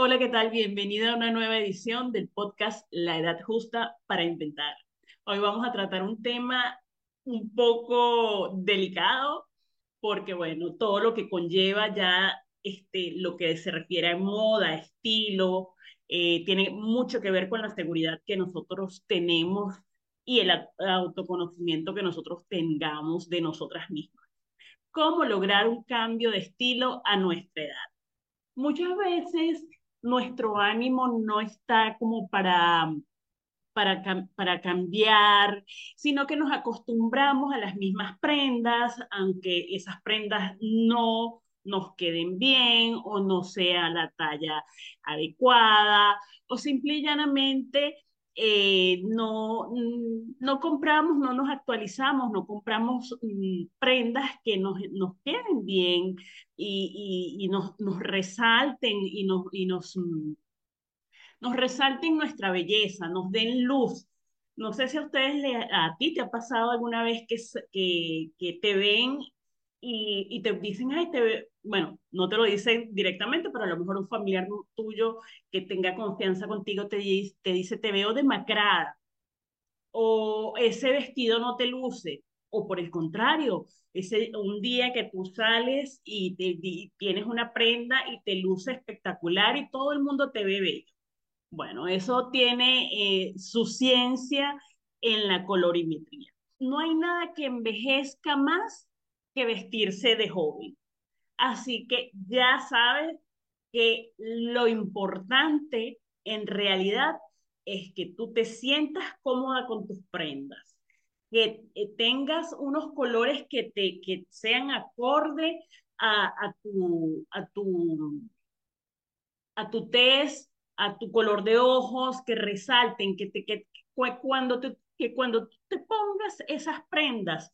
Hola, ¿qué tal? Bienvenida a una nueva edición del podcast La Edad Justa para Inventar. Hoy vamos a tratar un tema un poco delicado porque, bueno, todo lo que conlleva ya este, lo que se refiere a moda, estilo, eh, tiene mucho que ver con la seguridad que nosotros tenemos y el autoconocimiento que nosotros tengamos de nosotras mismas. ¿Cómo lograr un cambio de estilo a nuestra edad? Muchas veces nuestro ánimo no está como para, para, para cambiar, sino que nos acostumbramos a las mismas prendas, aunque esas prendas no nos queden bien o no sea la talla adecuada o simple y llanamente eh, no, mm, no compramos, no nos actualizamos, no compramos mm, prendas que nos, nos queden bien y, y, nos, nos, resalten y nos, y nos, mm, nos resalten nuestra belleza, nos den luz. No sé si a ustedes, a ti te ha pasado alguna vez que, que, que te ven y, y, te dicen, ay, te bueno, no te lo dicen directamente, pero a lo mejor un familiar tuyo que tenga confianza contigo te, te dice, te veo demacrada, o ese vestido no te luce, o por el contrario, ese, un día que tú sales y, tienes una prenda y te luce espectacular y todo el mundo te ve bello. Bueno, eso tiene eh, su ciencia en la colorimetría. No hay nada que envejezca más que vestirse de joven. Así que ya sabes que lo importante en realidad es que tú te sientas cómoda con tus prendas, que eh, tengas unos colores que, te, que sean acorde a, a, tu, a, tu, a tu tez, a tu color de ojos, que resalten, que, te, que, cuando te, que cuando te pongas esas prendas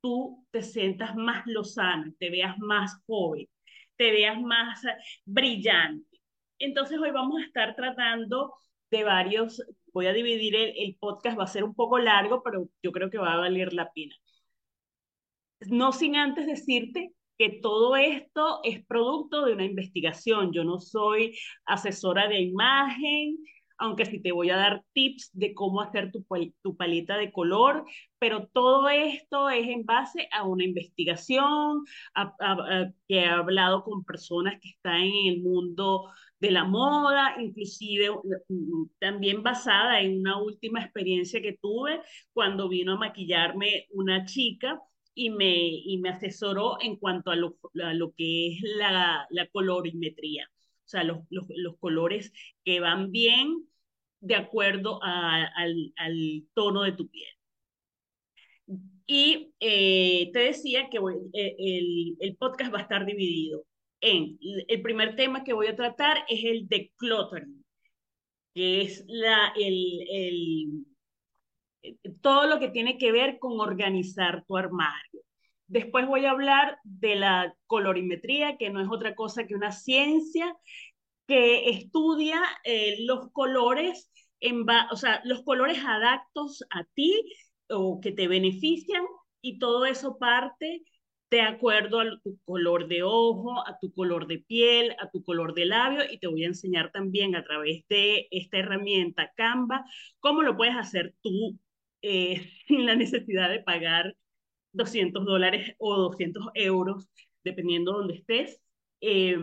tú te sientas más lozana, te veas más joven, te veas más brillante. Entonces hoy vamos a estar tratando de varios, voy a dividir el, el, podcast, va a ser un poco largo, pero yo creo que va a valer la pena. No sin antes decirte que todo esto es producto de una investigación. Yo no soy asesora de imagen, aunque sí te voy a dar tips de cómo hacer tu, tu paleta de color, pero todo esto es en base a una investigación, que he hablado con personas que están en el mundo de la moda, inclusive también basada en una última experiencia que tuve cuando vino a maquillarme una chica y me, y me asesoró en cuanto a lo, a lo que es la, la colorimetría o sea, los, los, los colores que van bien de acuerdo al, al, tono de tu piel. Y eh, te decía que eh, el, el, podcast va a estar dividido en, el primer tema que voy a tratar es el decluttering, que es la, el, el, todo lo que tiene que ver con organizar tu armario. Después voy a hablar de la colorimetría, que no es otra cosa que una ciencia que estudia eh, los colores, en o sea, los colores adaptos a ti o que te benefician y todo eso parte de acuerdo a tu color de ojo, a tu color de piel, a tu color de labio y te voy a enseñar también a través de esta herramienta Canva cómo lo puedes hacer tú eh, sin la necesidad de pagar 200 dólares o 200 euros, dependiendo de donde estés, eh,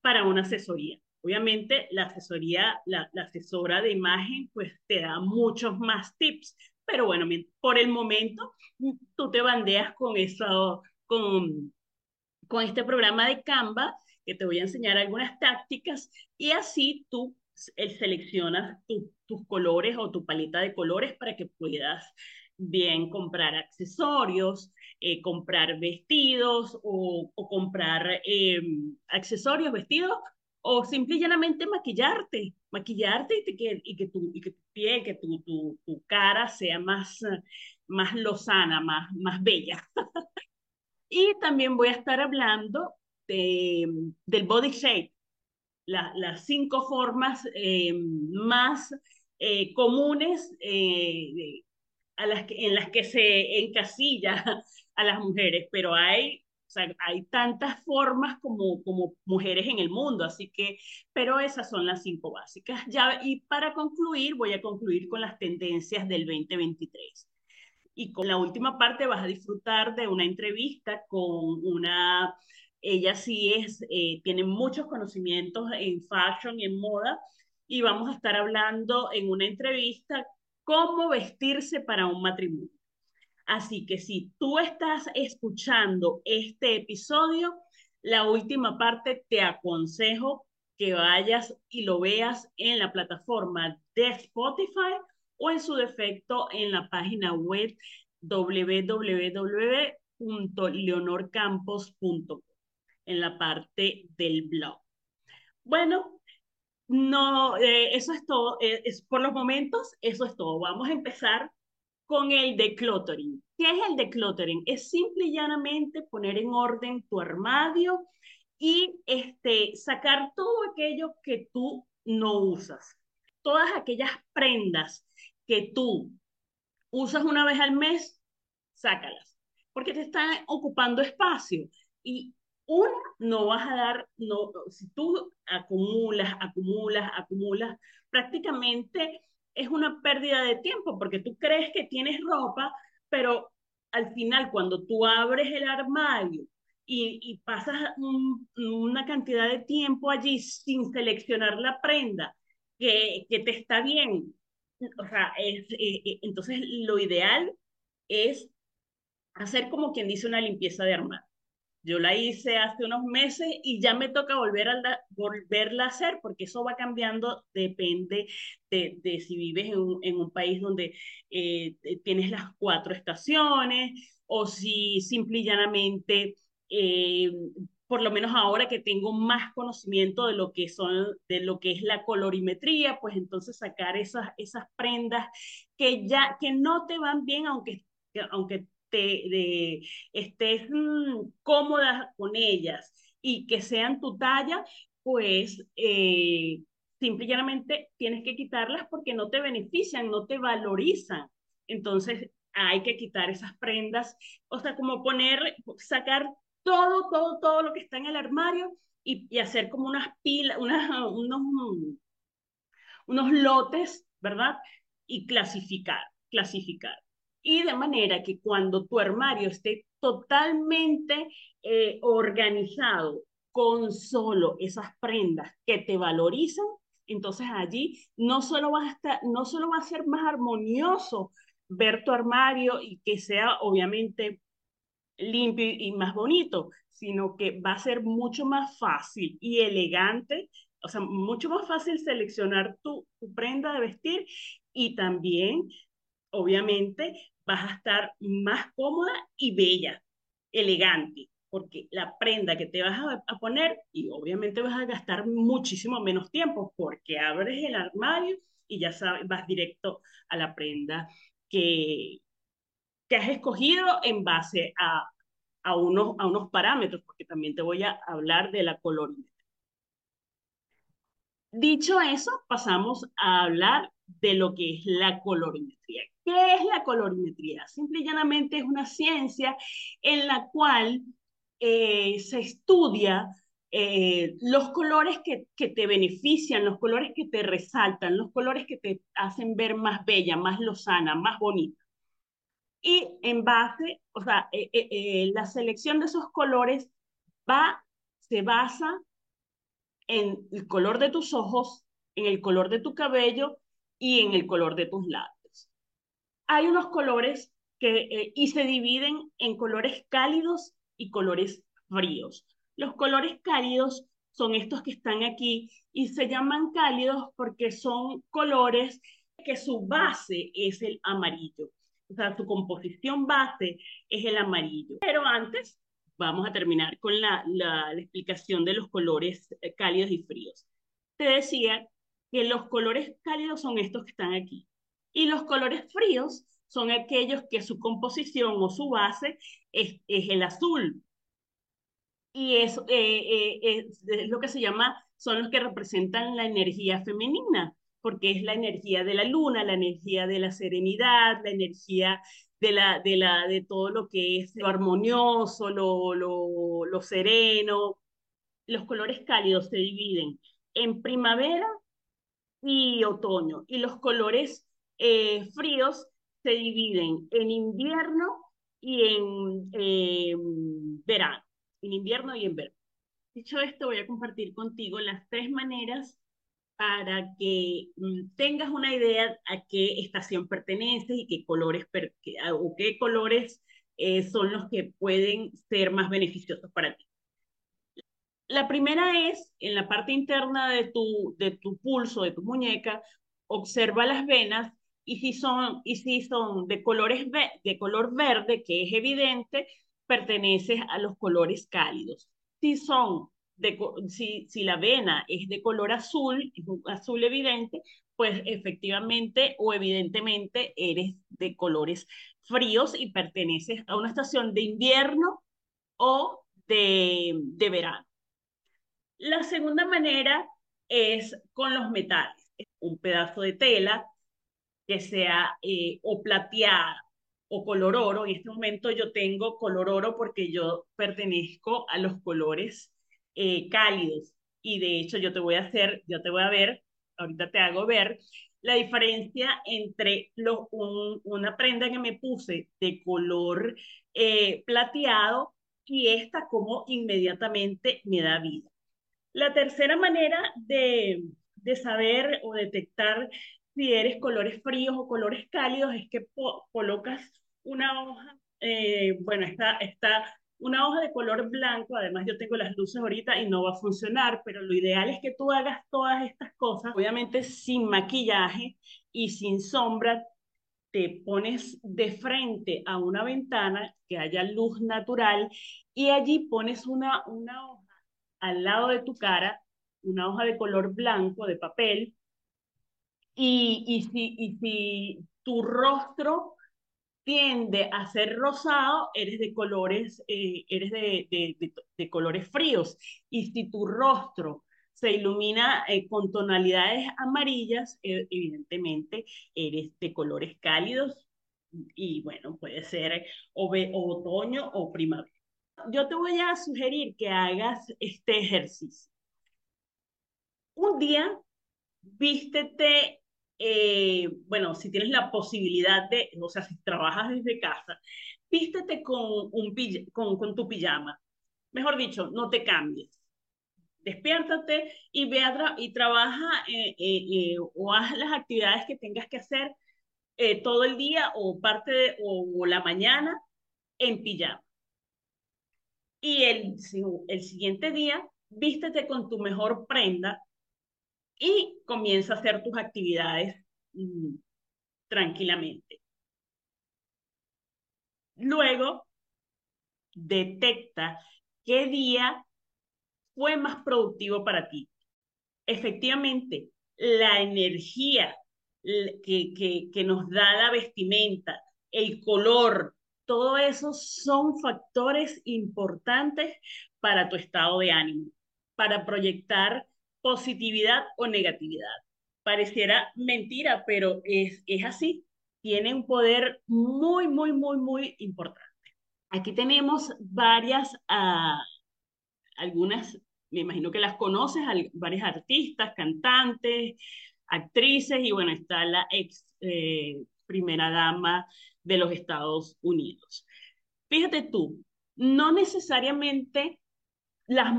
para una asesoría. Obviamente, la asesoría, la, asesora de imagen, pues te da muchos más tips, pero bueno, por el momento, tú te bandeas con eso, con, con este programa de Canva, que te voy a enseñar algunas tácticas, y así tú seleccionas tu, tus colores o tu paleta de colores para que puedas bien comprar accesorios, eh, comprar vestidos o, o comprar eh, accesorios, vestidos, o simple y llanamente maquillarte, maquillarte y, que, y que, tu, y que tu piel, que tu, tu, tu cara sea más, más lozana, más, más bella. y también voy a estar hablando de, del body shape, la, las cinco formas eh, más eh, comunes eh, a las que, en las que se encasilla a las mujeres, pero hay O sea, hay tantas formas como, como mujeres en el mundo, así que, pero esas son las cinco básicas. Ya, y para concluir, voy a concluir con las tendencias del 2023. Y con la última parte vas a disfrutar de una entrevista con una, ella sí es, eh, tiene muchos conocimientos en fashion y en moda, y vamos a estar hablando en una entrevista cómo vestirse para un matrimonio. Así que si tú estás escuchando este episodio, la última parte te aconsejo que vayas y lo veas en la plataforma de Spotify o en su defecto en la página web www.leonorcampos.com en la parte del blog. Bueno, no, eh, eso es todo. Eh, es, por los momentos, eso es todo. Vamos a empezar con el decluttering. ¿Qué es el decluttering? Es simple y llanamente poner en orden tu armario y este, sacar todo aquello que tú no usas. Todas aquellas prendas que tú usas una vez al mes, sácalas, porque te están ocupando espacio. Y una, no vas a dar, no, si tú acumulas, acumulas, acumulas, prácticamente es una pérdida de tiempo porque tú crees que tienes ropa, pero al final cuando tú abres el armario y, pasas una cantidad de tiempo allí sin seleccionar la prenda que, que te está bien, o sea, eh, eh, entonces lo ideal es hacer como quien dice una limpieza de armario. Yo la hice hace unos meses y ya me toca volver a volverla a hacer porque eso va cambiando, depende de, de si vives en un, en un país donde eh, tienes las cuatro estaciones o si simple y llanamente, eh, por lo menos ahora que tengo más conocimiento de lo que son, de lo que es la colorimetría, pues entonces sacar esas, esas prendas que ya, que no te van bien, aunque, aunque de, estés mm, cómoda con ellas y que sean tu talla, pues eh, simplemente tienes que quitarlas porque no te benefician, no te valorizan. Entonces hay que quitar esas prendas, o sea, como poner, sacar todo, todo, todo lo que está en el armario y, hacer como unas pilas, unos, unos lotes, ¿verdad? Y clasificar, clasificar y de manera que cuando tu armario esté totalmente eh, organizado con solo esas prendas que te valorizan, entonces allí no solo, vas a estar, no solo va a ser más armonioso ver tu armario y que sea obviamente limpio y más bonito, sino que va a ser mucho más fácil y elegante, o sea, mucho más fácil seleccionar tu, tu prenda de vestir y también obviamente vas a estar más cómoda y bella, elegante, porque la prenda que te vas a, poner, y obviamente vas a gastar muchísimo menos tiempo, porque abres el armario y ya sabes, vas directo a la prenda que, que has escogido en base a, a, unos, a unos parámetros, porque también te voy a hablar de la colorimetría. Dicho eso, pasamos a hablar de lo que es la colorimetría. ¿Qué es la colorimetría? Simple y llanamente es una ciencia en la cual eh, se estudia eh, los colores que, que, te benefician, los colores que te resaltan, los colores que te hacen ver más bella, más lozana, más bonita. Y en base, o sea, eh, la selección de esos colores va, se basa en el color de tus ojos, en el color de tu cabello y en el color de tus labios. Hay unos colores que, eh, y se dividen en colores cálidos y colores fríos. Los colores cálidos son estos que están aquí y se llaman cálidos porque son colores que su base es el amarillo. O sea, su composición base es el amarillo. Pero antes vamos a terminar con la, la, la explicación de los colores eh, cálidos y fríos. Te decía que los colores cálidos son estos que están aquí. Y los colores fríos son aquellos que su composición o su base es, es el azul. Y eso eh, eh, es, lo que se llama, son los que representan la energía femenina, porque es la energía de la luna, la energía de la serenidad, la energía de, la, de, la, de todo lo que es lo armonioso, lo, lo, lo sereno. Los colores cálidos se dividen en primavera y otoño, y los colores eh, fríos se dividen en invierno y en eh, verano, en invierno y en verano. Dicho esto, voy a compartir contigo las tres maneras para que mm, tengas una idea a qué estación perteneces y qué colores, o qué colores eh, son los que pueden ser más beneficiosos para ti. La primera es, en la parte interna de tu, de tu pulso, de tu muñeca, observa las venas y si son, y si son de, colores de color verde, que es evidente, perteneces a los colores cálidos. Si son de, si, si la vena es de color azul, azul evidente, pues efectivamente o evidentemente eres de colores fríos y perteneces a una estación de invierno o de, de verano. La segunda manera es con los metales. Un pedazo de tela que sea eh, o plateada o color oro. En este momento yo tengo color oro porque yo pertenezco a los colores eh, cálidos. Y de hecho yo te voy a hacer, yo te voy a ver, ahorita te hago ver la diferencia entre una prenda que me puse de color eh, plateado y esta como inmediatamente me da vida. La tercera manera de, saber o detectar si eres colores fríos o colores cálidos es que colocas una hoja, eh, bueno, está, está una hoja de color blanco, además yo tengo las luces ahorita y no va a funcionar, pero lo ideal es que tú hagas todas estas cosas, obviamente sin maquillaje y sin sombra, te pones de frente a una ventana que haya luz natural y allí pones una, una hoja al lado de tu cara una hoja de color blanco de papel y, y, si, y si tu rostro tiende a ser rosado, eres de colores, eh, eres de, de, colores fríos. Y si tu rostro se ilumina eh, con tonalidades amarillas, eh, evidentemente eres de colores cálidos y bueno, puede ser o otoño o primavera yo te voy a sugerir que hagas este ejercicio. Un día, vístete, eh, bueno, si tienes la posibilidad de, o sea, si trabajas desde casa, vístete con, un, tu pijama. Mejor dicho, no te cambies. Despiértate y ve y trabaja eh, eh, o haz las actividades que tengas que hacer todo el día o parte de, o la mañana en pijama y el, el siguiente día vístete con tu mejor prenda y comienza a hacer tus actividades mm, tranquilamente. Luego, detecta qué día fue más productivo para ti. Efectivamente, la energía que, que, que nos da la vestimenta, el color, todo eso son factores importantes para tu estado de ánimo, para proyectar positividad o negatividad. Pareciera mentira, pero es, es así. Tiene un poder muy, muy, muy, muy importante. Aquí tenemos varias, uh, algunas, me imagino que las conoces, varias artistas, cantantes, actrices, y bueno, está la ex eh, primera dama de los Estados Unidos. Fíjate tú, no necesariamente las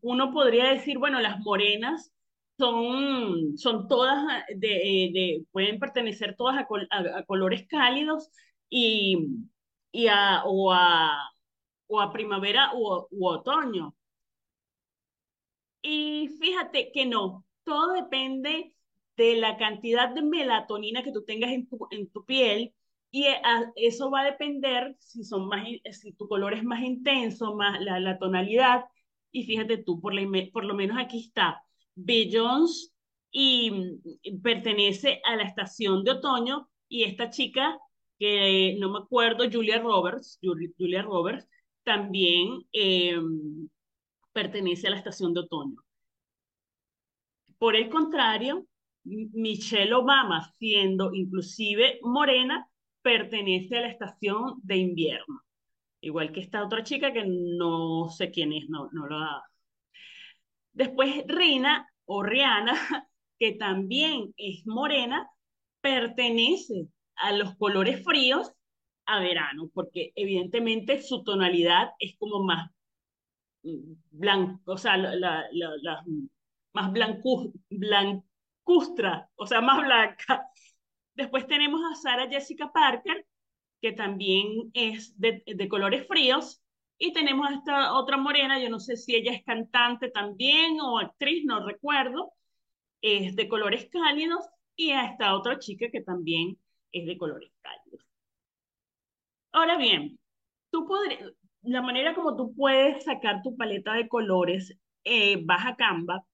uno podría decir, bueno, las morenas son, son todas, de, pueden pertenecer todas a, colores cálidos y, y a, o, a, o a primavera u, u otoño. Y fíjate que no, todo depende de la cantidad de melatonina que tú tengas en tu, en tu piel y eh, eso va a depender si, son más, si tu color es más intenso, más la, la tonalidad. Y fíjate tú, por, por lo menos aquí está Beyoncé y, pertenece a la estación de otoño. Y esta chica, que no me acuerdo, Julia Roberts, Julia Roberts, también em, pertenece a la estación de otoño. Por el contrario, Michelle Obama, siendo inclusive morena, pertenece a la estación de invierno. Igual que esta otra chica que no sé quién es, no, no lo ha... Después Rina o Rihanna, que también es morena, pertenece a los colores fríos a verano, porque evidentemente su tonalidad es como más blanco, o sea, la, más blancu, blancustra, o sea, más blanca. Después tenemos a Sara Jessica Parker, que también es de, colores fríos, y tenemos a esta otra morena, yo no sé si ella es cantante también o actriz, no recuerdo, es de colores cálidos, y a esta otra chica que también es de colores cálidos. Ahora bien, tú podrías, la manera como tú puedes sacar tu paleta de colores, eh, vas a Canva.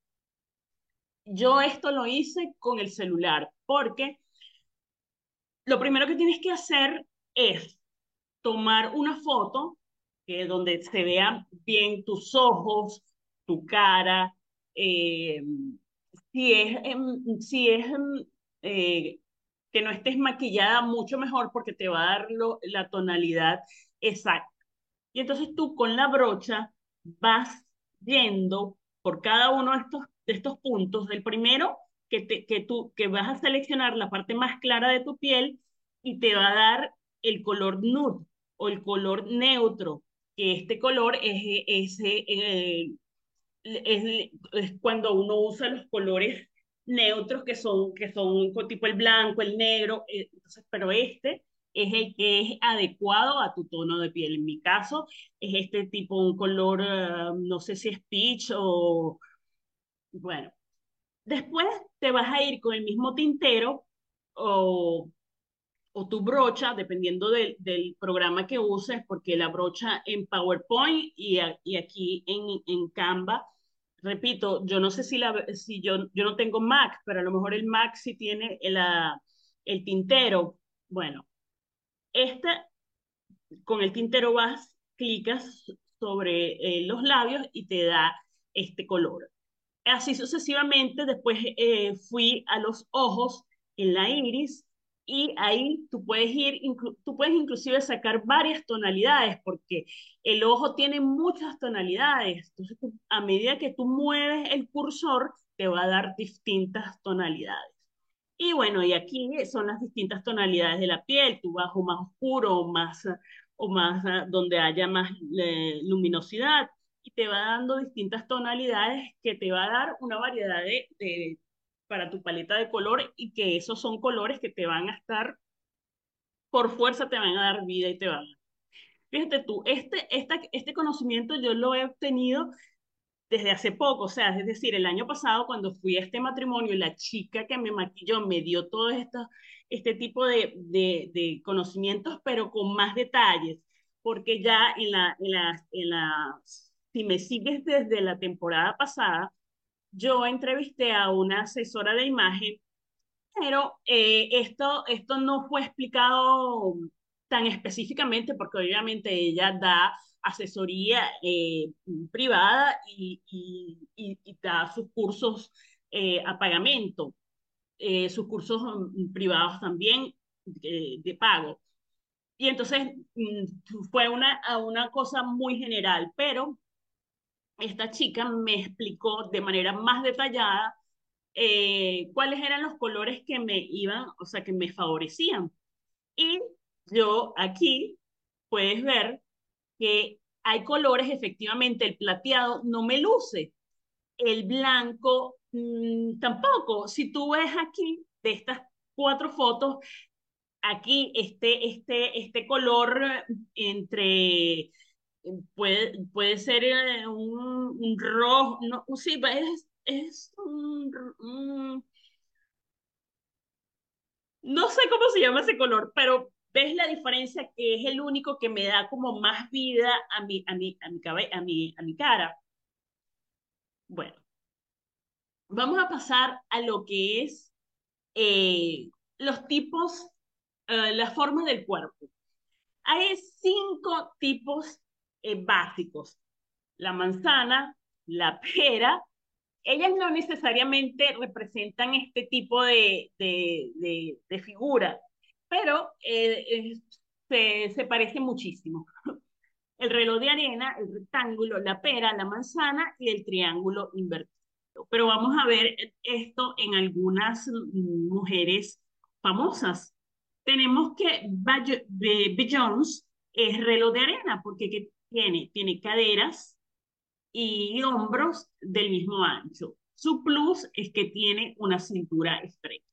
Yo esto lo hice con el celular, porque lo primero que tienes que hacer es tomar una foto donde se vean bien tus ojos, tu cara, eh, si es, si es eh, que no estés maquillada, mucho mejor porque te va a dar la tonalidad exacta. Y entonces tú con la brocha vas yendo por cada uno de estos, de estos puntos. Del primero, que, te, que tú que vas a seleccionar la parte más clara de tu piel y te va a dar el color nude o el color neutro, que este color es, ese eh, es, es, cuando uno usa los colores neutros que son, que son tipo el blanco, el negro, eh, entonces, pero este es el que es adecuado a tu tono de piel. En mi caso, es este tipo, un color, eh, no sé si es peach o, bueno. Después te vas a ir con el mismo tintero o, o tu brocha, dependiendo del, del programa que uses, porque la brocha en PowerPoint y, y aquí en, en Canva, repito, yo no sé si, la, si yo, yo no tengo Mac, pero a lo mejor el Mac sí tiene el, el tintero. Bueno, esta, con el tintero vas, clicas sobre eh, los labios y te da este color. Así sucesivamente, después eh, fui a los ojos en la iris y ahí tú puedes ir, tú puedes inclusive sacar varias tonalidades porque el ojo tiene muchas tonalidades. Entonces, a medida que tú mueves el cursor, te va a dar distintas tonalidades. Y bueno, y aquí son las distintas tonalidades de la piel, tu bajo más oscuro o más, o más ah, donde haya más eh, luminosidad, y te va dando distintas tonalidades que te va a dar una variedad de, para tu paleta de color y que esos son colores que te van a estar, por fuerza te van a dar vida y te van a... Fíjate tú, este, esta, este conocimiento yo lo he obtenido desde hace poco, o sea, es decir, el año pasado cuando fui a este matrimonio, la chica que me maquilló me dio todo esto, este tipo de, de, conocimientos, pero con más detalles, porque ya en la, en la, en la, si me sigues desde la temporada pasada, yo entrevisté a una asesora de imagen, pero eh, esto, esto no fue explicado tan específicamente, porque obviamente ella da asesoría eh, privada y, da sus cursos eh, a pagamento, eh, sus cursos mm, privados también de pago. Y entonces mm, fue una, una cosa muy general, pero esta chica me explicó de manera más detallada cuáles eran los colores que me iban, o sea, que me favorecían. Y yo aquí puedes ver que hay colores, efectivamente, el plateado no me luce, el blanco mm, tampoco. Si tú ves aquí de estas cuatro fotos, aquí este, este, este color entre, puede, puede ser eh, un, un rojo, no, sí, es, es un, no sé cómo se llama ese color, pero ¿Ves la diferencia que es el único que me da como más vida a mi, a mi, a mi, a mi, a mi cara? Bueno, vamos a pasar a lo que es eh, los tipos, eh, las formas del cuerpo. Hay cinco tipos eh, básicos. La manzana, la pera, ellas no necesariamente representan este tipo de, de, de, de figura, pero eh, se, se parece muchísimo. El reloj de arena, el rectángulo, la pera, la manzana y el triángulo invertido. Pero vamos a ver esto en algunas mujeres famosas. Tenemos que Jones es reloj de arena porque tiene, tiene caderas y hombros del mismo ancho. Su plus es que tiene una cintura estrecha.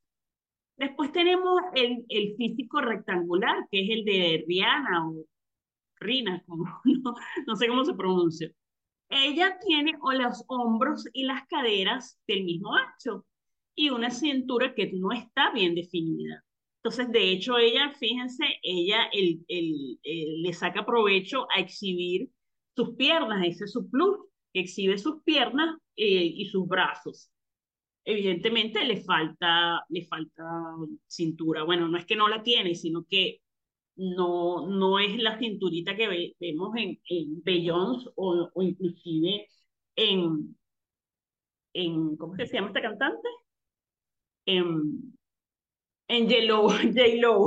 Después tenemos el, el físico rectangular, que es el de Rihanna o Rina, como, no, no sé cómo se pronuncia. Ella tiene los hombros y las caderas del mismo ancho y una cintura que no está bien definida. Entonces, de hecho, ella, fíjense, ella el, el, le saca provecho a exhibir sus piernas, ese es su plus, que exhibe sus piernas eh, y sus brazos. Evidentemente le falta, le falta cintura. Bueno, no es que no la tiene, sino que no, no es la cinturita que vemos en, en Beyoncé o, o, inclusive en, en, ¿cómo se llama esta cantante? En, en J-Lo.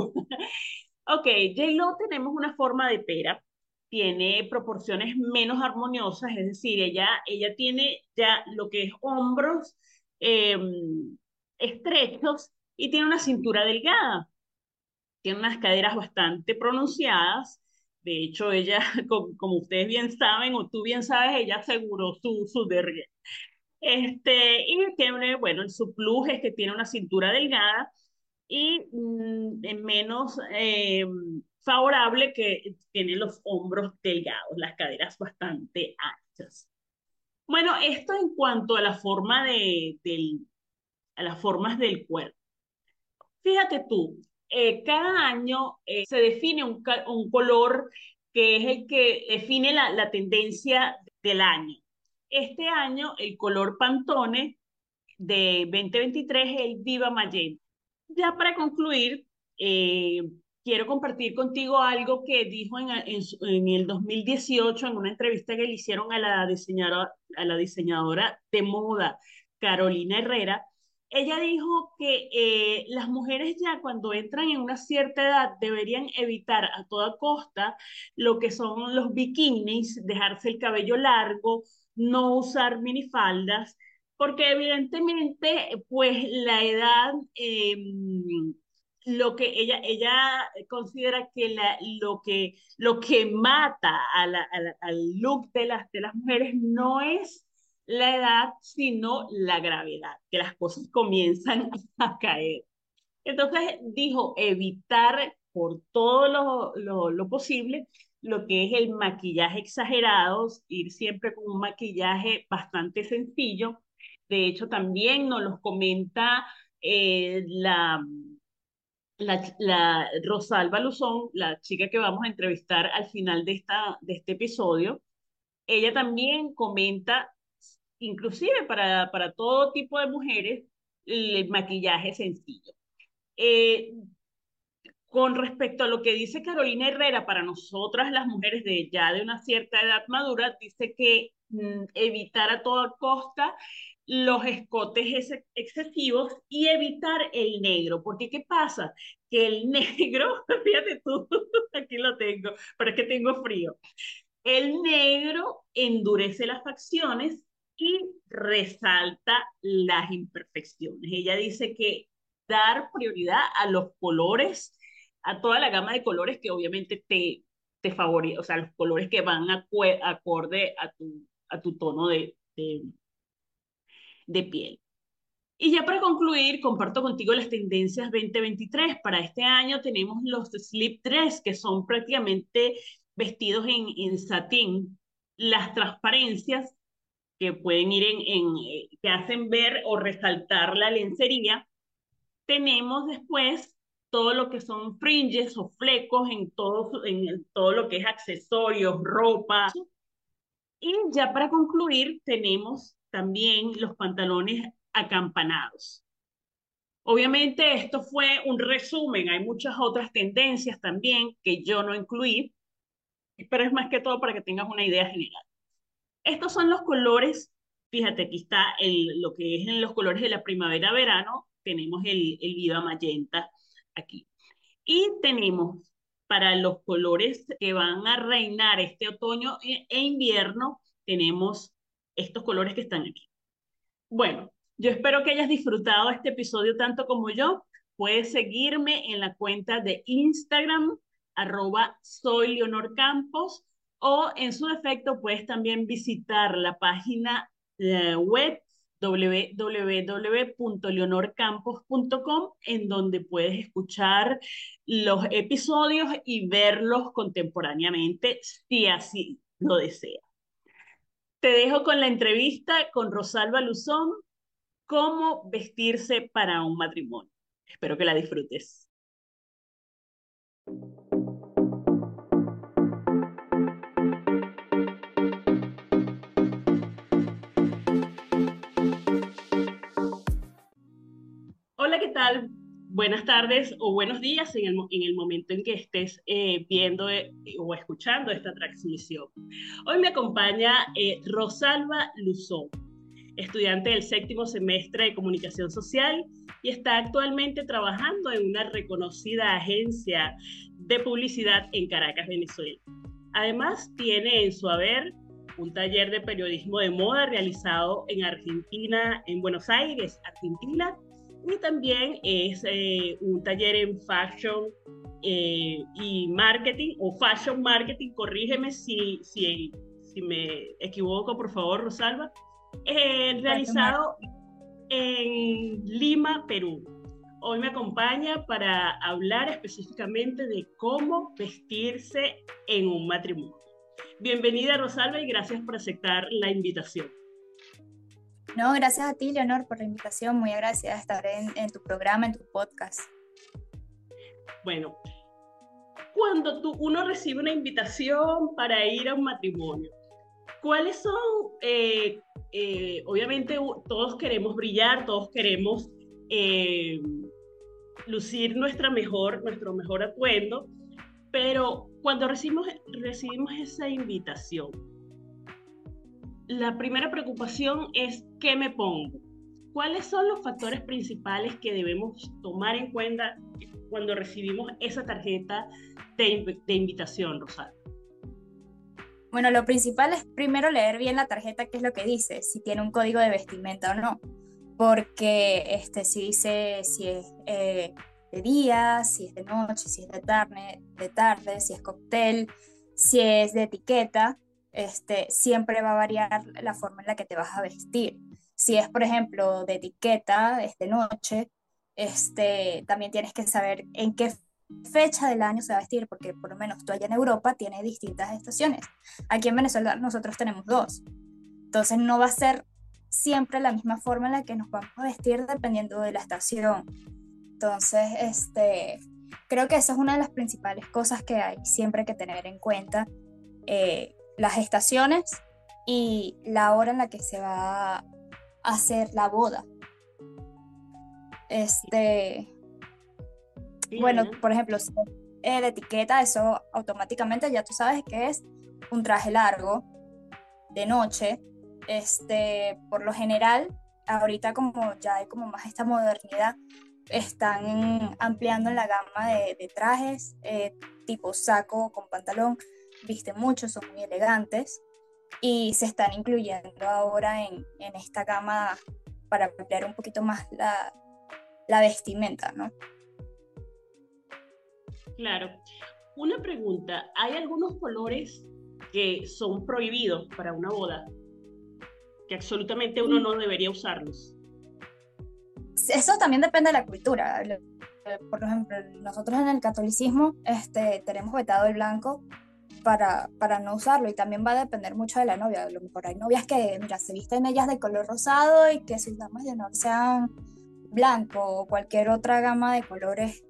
ok, J-Lo tenemos una forma de pera, tiene proporciones menos armoniosas, es decir, ella, ella tiene ya lo que es hombros em, estrechos y tiene una cintura delgada tiene unas caderas bastante pronunciadas. De hecho, ella, como, ustedes bien saben, o tú bien sabes, ella aseguró su, su derrière. Este, y tiene, bueno, su plus es que tiene una cintura delgada y mm, menos eh, favorable que tiene los hombros delgados, las caderas bastante anchas. Bueno, esto en cuanto a la forma de, del, a las formas del cuerpo. Fíjate tú, eh, cada año eh, se define un, un, color que es el que define la, la, tendencia del año. Este año el color Pantone de 2023 es el Viva Magenta. Ya para concluir, eh, quiero compartir contigo algo que dijo en, en, en, el 2018 en una entrevista que le hicieron a la diseñadora, a la diseñadora de moda Carolina Herrera, ella dijo que eh, las mujeres ya cuando entran en una cierta edad deberían evitar a toda costa lo que son los bikinis, dejarse el cabello largo, no usar minifaldas, porque evidentemente pues la edad, em, lo que ella, ella considera que la, lo, que, lo que mata a la, al look de las, de las mujeres no es la edad, sino la gravedad, que las cosas comienzan a caer. Entonces dijo evitar por todo lo, lo, lo posible lo que es el maquillaje exagerado, ir siempre con un maquillaje bastante sencillo. De hecho, también nos los comenta eh, la, la, la, Rosalba Luzón, la chica que vamos a entrevistar al final de, esta, de este episodio. Ella también comenta inclusive para, para todo tipo de mujeres, el maquillaje sencillo. Eh, con respecto a lo que dice Carolina Herrera, para nosotras las mujeres de ya de una cierta edad madura, dice que mm, evitar a toda costa los escotes excesivos y evitar el negro, porque ¿qué pasa? Que el negro, fíjate tú, aquí lo tengo, pero es que tengo frío, el negro endurece las facciones y resalta las imperfecciones. Ella dice que dar prioridad a los colores, a toda la gama de colores que obviamente te, te favorecen, o sea, los colores que van acorde a tu, a tu tono de, de piel. Y ya para concluir, comparto contigo las tendencias 2023. Para este año tenemos los slip dress, que son prácticamente vestidos en, en satín. Las transparencias, que pueden ir en, en, eh, que hacen ver o resaltar la lencería. Tenemos después todo lo que son fringes o flecos en todo, en todo lo que es accesorios, ropa. Y ya para concluir, tenemos también los pantalones acampanados. Obviamente esto fue un resumen, hay muchas otras tendencias también que yo no incluí, pero es más que todo para que tengas una idea general. Estos son los colores, fíjate, aquí está el, lo que es en los colores de la primavera-verano, tenemos el, el viva magenta aquí. Y tenemos para los colores que van a reinar este otoño e, e invierno, tenemos estos colores que están aquí. Bueno, yo espero que hayas disfrutado este episodio tanto como yo. Puedes seguirme en la cuenta de Instagram, arroba soy Leonor Campos, o en su defecto puedes también visitar la página eh, web www.leonorcampos.com en donde puedes escuchar los episodios y verlos contemporáneamente si así lo deseas. Te dejo con la entrevista con Rosalba Luzón, cómo vestirse para un matrimonio. Espero que la disfrutes. Hola, ¿qué tal? Buenas tardes o buenos días en el, en el momento en que estés eh, viendo eh, o escuchando esta transmisión. Hoy me acompaña eh, Rosalba Luzón, estudiante del séptimo semestre de comunicación social y está actualmente trabajando en una reconocida agencia de publicidad en Caracas, Venezuela. Además, tiene en su haber un taller de periodismo de moda realizado en Argentina, en Buenos Aires, Argentina, y también es eh, un taller en fashion eh, y marketing o fashion marketing, corrígeme si, si, si me equivoco, por favor, Rosalba, eh, realizado en Lima, Perú. Hoy me acompaña para hablar específicamente de cómo vestirse en un matrimonio. Bienvenida Rosalba y gracias por aceptar la invitación. No, gracias a ti, Leonor, por la invitación. Muy agradecida de estar en, tu programa, en tu podcast. Bueno, cuando tú, uno recibe una invitación para ir a un matrimonio, ¿cuáles son? Eh, eh, obviamente todos queremos brillar, todos queremos eh, lucir nuestra mejor, nuestro mejor atuendo, pero cuando recibimos, recibimos esa invitación, la primera preocupación es ¿qué me pongo? ¿Cuáles son los factores principales que debemos tomar en cuenta cuando recibimos esa tarjeta de, invitación, Rosario? Bueno, lo principal es primero leer bien la tarjeta, qué es lo que dice, si tiene un código de vestimenta o no. Porque este, si dice si es eh, de día, si es de noche, si es de tarde, de tarde, si es cóctel, si es de etiqueta, este, siempre va a variar la forma en la que te vas a vestir. Si es, por ejemplo, de etiqueta, es de noche, este, también tienes que saber en qué fecha del año se va a vestir, porque por lo menos tú allá en Europa tienes distintas estaciones. Aquí en Venezuela nosotros tenemos dos. Entonces no va a ser siempre la misma forma en la que nos vamos a vestir dependiendo de la estación. Entonces, este, creo que esa es una de las principales cosas que hay siempre que tener en cuenta. Eh, las estaciones y la hora en la que se va a hacer la boda. Este, bueno, por ejemplo, de etiqueta, eso automáticamente ya tú sabes que es un traje largo de noche. Este, por lo general, ahorita como ya hay como más esta modernidad, están ampliando la gama de, trajes eh, tipo saco con pantalón visten mucho, son muy elegantes y se están incluyendo ahora en, en esta gama para ampliar un poquito más la, la vestimenta, ¿no? Claro. Una pregunta, ¿hay algunos colores que son prohibidos para una boda? Que absolutamente uno no debería usarlos. Eso también depende de la cultura. Por ejemplo, nosotros en el catolicismo este, tenemos vetado el blanco para, para, no usarlo y también va a depender mucho de la novia. A lo mejor hay novias que, mira, se visten ellas de color rosado y que sus damas de honor sean blanco o cualquier otra gama de colores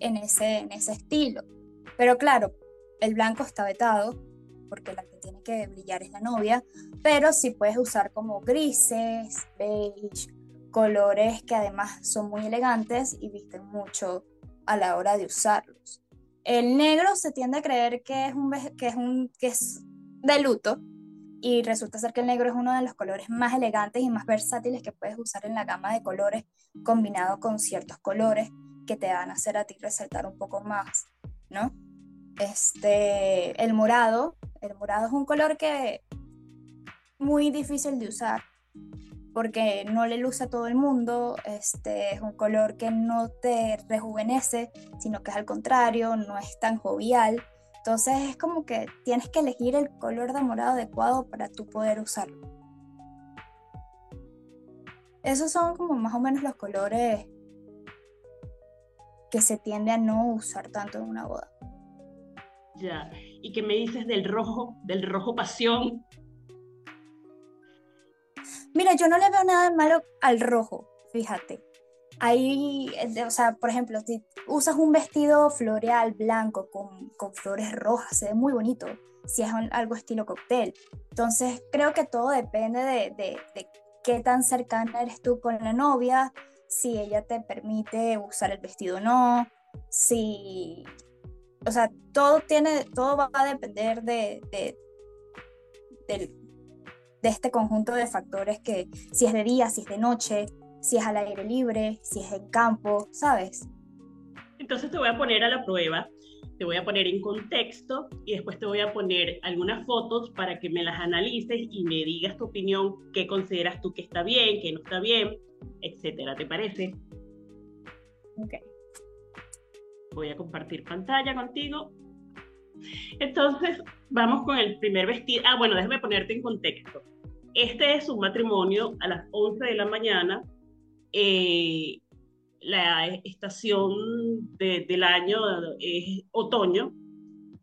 en ese, en ese estilo. Pero claro, el blanco está vetado porque la que tiene que brillar es la novia, pero sí puedes usar como grises, beige, colores que además son muy elegantes y visten mucho a la hora de usarlos. El negro se tiende a creer que es, un, que es, un, que es de luto y resulta ser que el negro es uno de los colores más elegantes y más versátiles que puedes usar en la gama de colores combinado con ciertos colores que te van a hacer a ti resaltar un poco más, ¿no? Este, el morado, el morado es un color que muy difícil de usar porque no le luce a todo el mundo, este es un color que no te rejuvenece, sino que es al contrario, no es tan jovial. Entonces es como que tienes que elegir el color de morado adecuado para tú poder usarlo. Esos son como más o menos los colores que se tiende a no usar tanto en una boda. Ya. ¿Y qué me dices del rojo, del rojo pasión? Mira, yo no le veo nada malo al rojo, fíjate. Ahí, o sea, por ejemplo, si usas un vestido floreal blanco con, con flores rojas, se ve muy bonito, si es algo estilo cóctel. Entonces, creo que todo depende de, de, de qué tan cercana eres tú con la novia, si ella te permite usar el vestido o no, si, o sea, todo tiene, todo va a depender de, de, de este conjunto de factores que si es de día, si es de noche, si es al aire libre, si es en campo, ¿sabes? Entonces te voy a poner a la prueba, te voy a poner en contexto y después te voy a poner algunas fotos para que me las analices y me digas tu opinión, qué consideras tú que está bien, qué no está bien, etcétera, ¿te parece? Ok. Voy a compartir pantalla contigo. Entonces, vamos con el primer vestido. Ah, bueno, déjame ponerte en contexto. Este es un matrimonio a las 11 de la mañana. Eh, la estación del año es otoño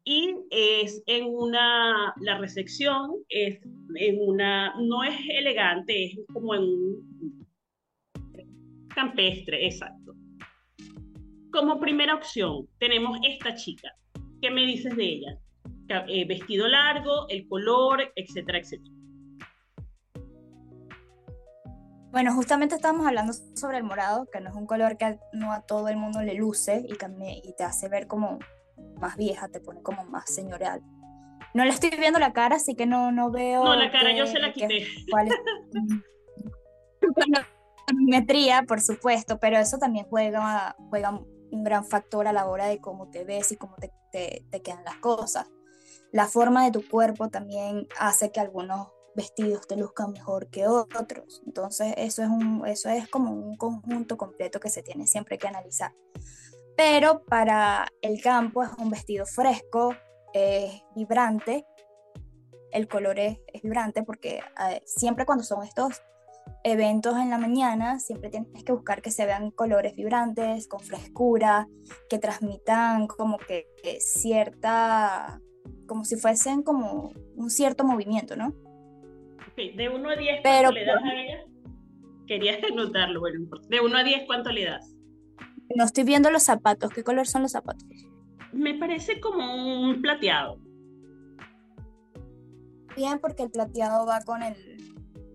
y es en una, la recepción es en una, no es elegante, es como en un campestre, exacto. Como primera opción tenemos esta chica. ¿Qué me dices de ella? Eh, vestido largo, el color, etcétera, etcétera. Bueno, justamente estábamos hablando sobre el morado, que no es un color que no a todo el mundo le luce y, que y te hace ver como más vieja, te pone como más señorial. No le estoy viendo la cara, así que no, no veo. No, la cara yo se la quité. cuál es, por supuesto, pero eso también juega, juega un gran factor a la hora de cómo te ves y cómo te, te, te quedan las cosas. La forma de tu cuerpo también hace que algunos vestidos te luzcan mejor que otros. Entonces, eso es, un, eso es como un conjunto completo que se tiene siempre que analizar. Pero para el campo es un vestido fresco, es vibrante, el color es, vibrante porque eh, siempre cuando son estos eventos en la mañana, siempre tienes que buscar que se vean colores vibrantes, con frescura, que transmitan como que cierta, como si fuesen como un cierto movimiento, ¿no? De 1 a 10, ¿cuánto le das a ella? Quería anotarlo, bueno, de 1 a 10, ¿cuánto le das? No estoy viendo los zapatos, ¿qué color son los zapatos? Me parece como un plateado. Bien, porque el plateado va con el,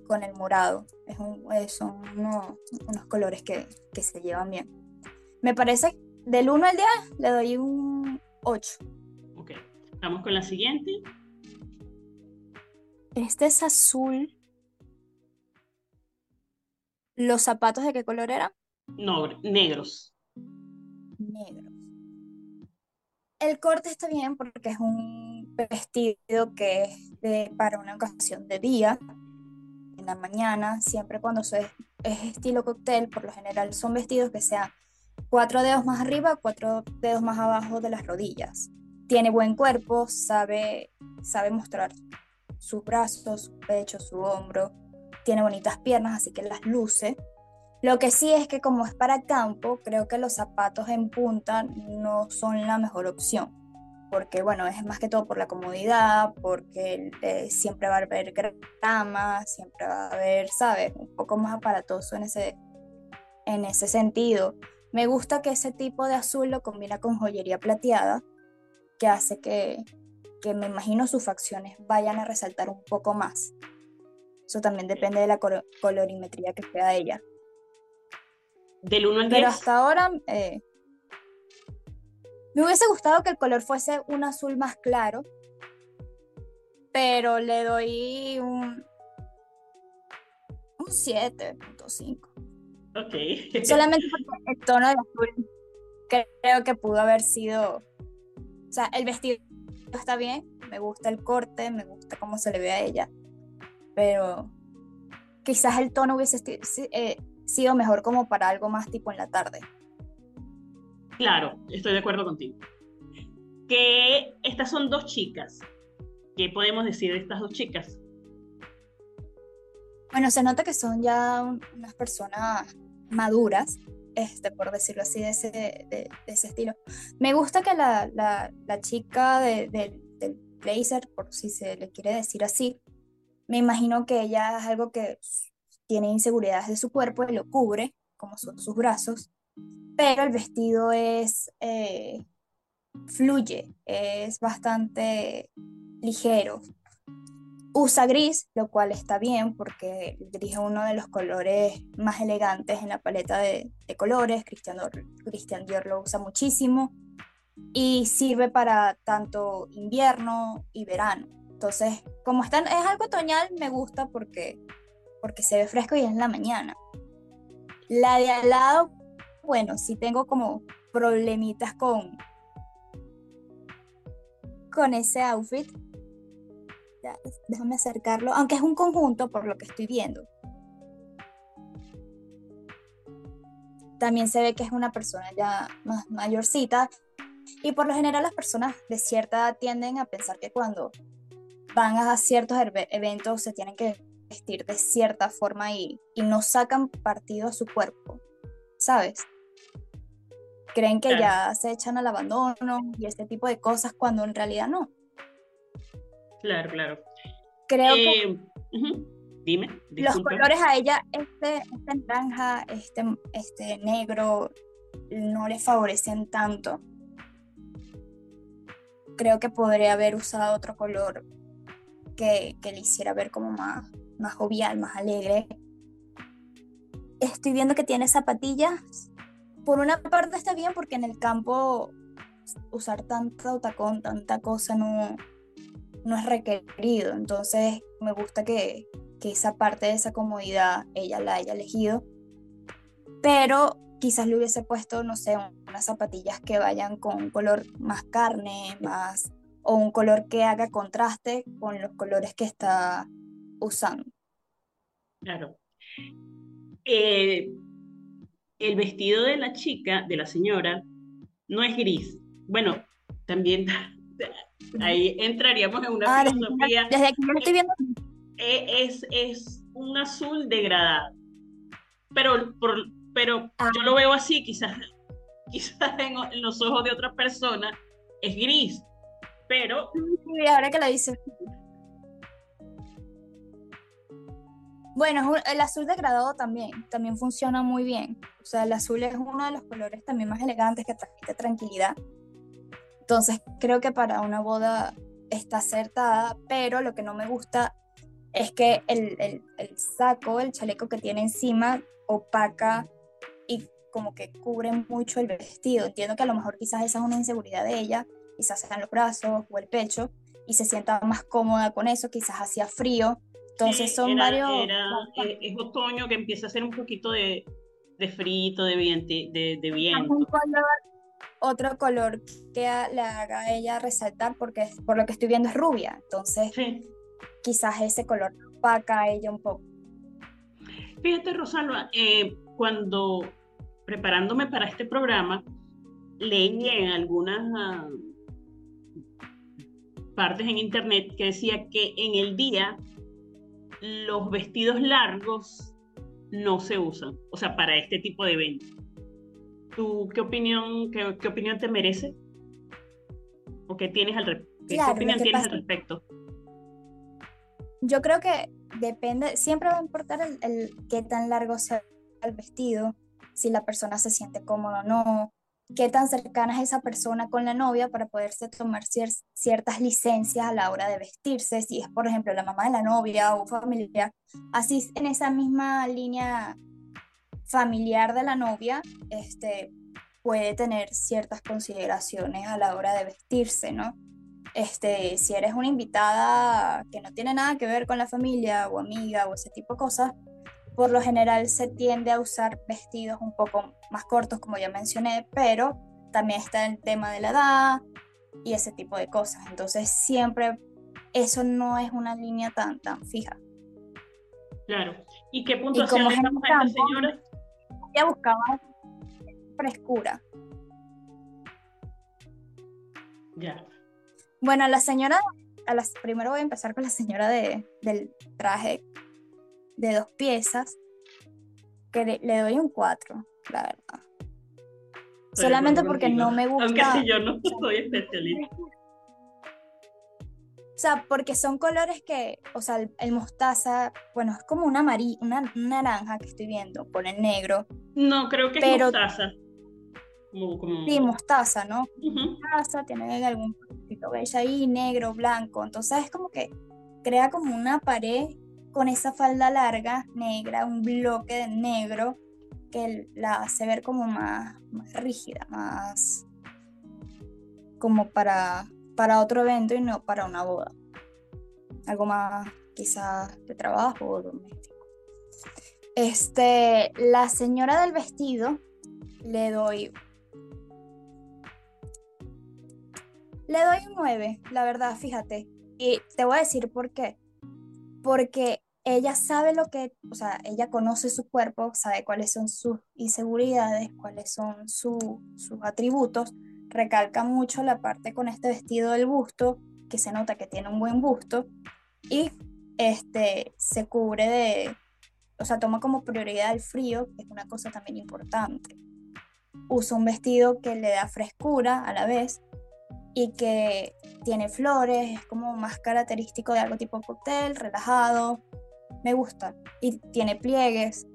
con el morado. Es un, son unos, unos colores que, que, se llevan bien. Me parece, del 1 al 10, le doy un 8. Ok, vamos con la siguiente. Este es azul. ¿Los zapatos de qué color eran? No, negros. Negros. El corte está bien porque es un vestido que es para una ocasión de día, en la mañana, siempre cuando es, es estilo cóctel, por lo general son vestidos que sean cuatro dedos más arriba, cuatro dedos más abajo de las rodillas. Tiene buen cuerpo, sabe, sabe mostrar sus brazos, su pecho, su hombro. Tiene bonitas piernas, así que las luce. Lo que sí es que como es para campo, creo que los zapatos en punta no son la mejor opción. Porque bueno, es más que todo por la comodidad, porque eh, siempre va a haber grama, siempre va a haber, ¿sabes? Un poco más aparatoso en ese, en ese sentido. Me gusta que ese tipo de azul lo combina con joyería plateada, que hace que, que me imagino sus facciones vayan a resaltar un poco más. Eso también depende de la colorimetría que sea ella. Del 1 al 10. Pero hasta ahora eh, me hubiese gustado que el color fuese un azul más claro, pero le doy un, un 7.5. Ok. Solamente porque el tono de azul creo que pudo haber sido, o sea, el vestido está bien, me gusta el corte, me gusta cómo se le ve a ella, pero quizás el tono hubiese eh, sido mejor como para algo más tipo en la tarde. Claro, estoy de acuerdo contigo. Que estas son dos chicas. ¿Qué podemos decir de estas dos chicas? Bueno, se nota que son ya unas personas maduras, este, por decirlo así, de ese, de, estilo. Me gusta que la, chica de, del blazer, por si se le quiere decir así, me imagino que ella es algo que tiene inseguridades de su cuerpo y lo cubre, como son sus brazos, pero el vestido es, eh, fluye, es bastante ligero, Usa gris, lo cual está bien porque el gris es uno de los colores más elegantes en la paleta de, colores. Christian Dior, lo usa muchísimo y sirve para tanto invierno y verano. Entonces, como es algo otoñal, me gusta porque, porque se ve fresco y es en la mañana. La de al lado, bueno, sí tengo como problemitas con, con ese outfit déjame acercarlo, aunque es un conjunto por lo que estoy viendo. También se ve que es una persona ya más mayorcita y por lo general las personas de cierta edad tienden a pensar que cuando van a ciertos eventos se tienen que vestir de cierta forma y, y no sacan partido a su cuerpo, ¿sabes? Creen que ya se echan al abandono y este tipo de cosas cuando en realidad no. Claro, claro. Creo que. Eh, Dime. Los colores a ella, este, este naranja, este, este negro, no le favorecen tanto. Creo que podría haber usado otro color que, que le hiciera ver como más, más jovial, más alegre. Estoy viendo que tiene zapatillas. Por una parte está bien porque en el campo usar tanto tacón, tanta cosa no, no es requerido. Entonces me gusta que, esa parte de esa comodidad ella la haya elegido. Pero quizás le hubiese puesto, no sé, unas zapatillas que vayan con un color más carne, más o un color que haga contraste con los colores que está usando. Claro. Eh, el vestido de la chica, de la señora, no es gris. Bueno, también Ahí entraríamos en una ah, filosofía. Desde aquí lo estoy viendo. Es, es un azul degradado. Pero, pero ah. yo lo veo así, quizás, quizás en, los ojos de otra persona es gris. Pero. Sí, ahora que lo dices. Bueno, el azul degradado también, también funciona muy bien. O sea, el azul es uno de los colores también más elegantes que transmite tranquilidad. Entonces creo que para una boda está acertada, pero lo que no me gusta es que el, el, saco, el chaleco que tiene encima, opaca y como que cubre mucho el vestido. Entiendo que a lo mejor quizás esa es una inseguridad de ella, quizás sean los brazos o el pecho, y se sienta más cómoda con eso, quizás hacía frío. Entonces son varios... Eh, es otoño que empieza a hacer un poquito de, de frito, de, viento, de, de viento otro color que le haga a ella resaltar, porque por lo que estoy viendo es rubia, entonces quizás ese color opaca a ella un poco. Fíjate, Rosalba, eh, cuando preparándome para este programa, leí en algunas ah, partes en internet que decía que en el día los vestidos largos no se usan, o sea, para este tipo de eventos qué opinión, qué, qué opinión te merece? ¿O qué, tienes al qué, opinión tienes al respecto? Yo creo que depende, siempre va a importar el, el, qué tan largo sea el vestido, si la persona se siente cómoda o no, qué tan cercana es esa persona con la novia para poderse tomar ciertas licencias a la hora de vestirse, si es por ejemplo la mamá de la novia o familia, así en esa misma línea familiar de la novia este, puede tener ciertas consideraciones a la hora de vestirse, ¿no? Este, si eres una invitada que no tiene nada que ver con la familia o amiga o ese tipo de cosas, por lo general se tiende a usar vestidos un poco más cortos, como ya mencioné, pero también está el tema de la edad y ese tipo de cosas. Entonces siempre eso no es una línea tan, tan fija. Claro. ¿Y qué puntuación le damos a esta señora? Ella buscaba frescura. Ya. Bueno, la señora, a las, primero voy a empezar con la señora de, del traje de dos piezas, que le, doy un 4, la verdad. Solamente porque no me gusta. Aunque yo no soy especialista. O sea, porque son colores que, o sea, el, mostaza, bueno, es como una, una, naranja que estoy viendo con el negro. No, creo que es mostaza. Sí, mostaza, ¿no? Mostaza, tiene algún poquito beige ahí, negro, blanco. Entonces es como que crea como una pared con esa falda larga, negra, un bloque de negro que la hace ver como más, más rígida, más como para para otro evento y no para una boda. Algo más quizás de trabajo o doméstico. Este, la señora del vestido le doy le doy un 9, la verdad, fíjate. Y te voy a decir por qué. Porque ella sabe lo que, o sea, ella conoce su cuerpo, sabe cuáles son sus inseguridades, cuáles son sus atributos recalca mucho la parte con este vestido del busto, que se nota que tiene un buen busto, y este, se cubre de, o sea, toma como prioridad el frío, que es una cosa también importante. Usa un vestido que le da frescura a la vez y que tiene flores, es como más característico de algo tipo cóctel, relajado, me gusta. Y tiene pliegues,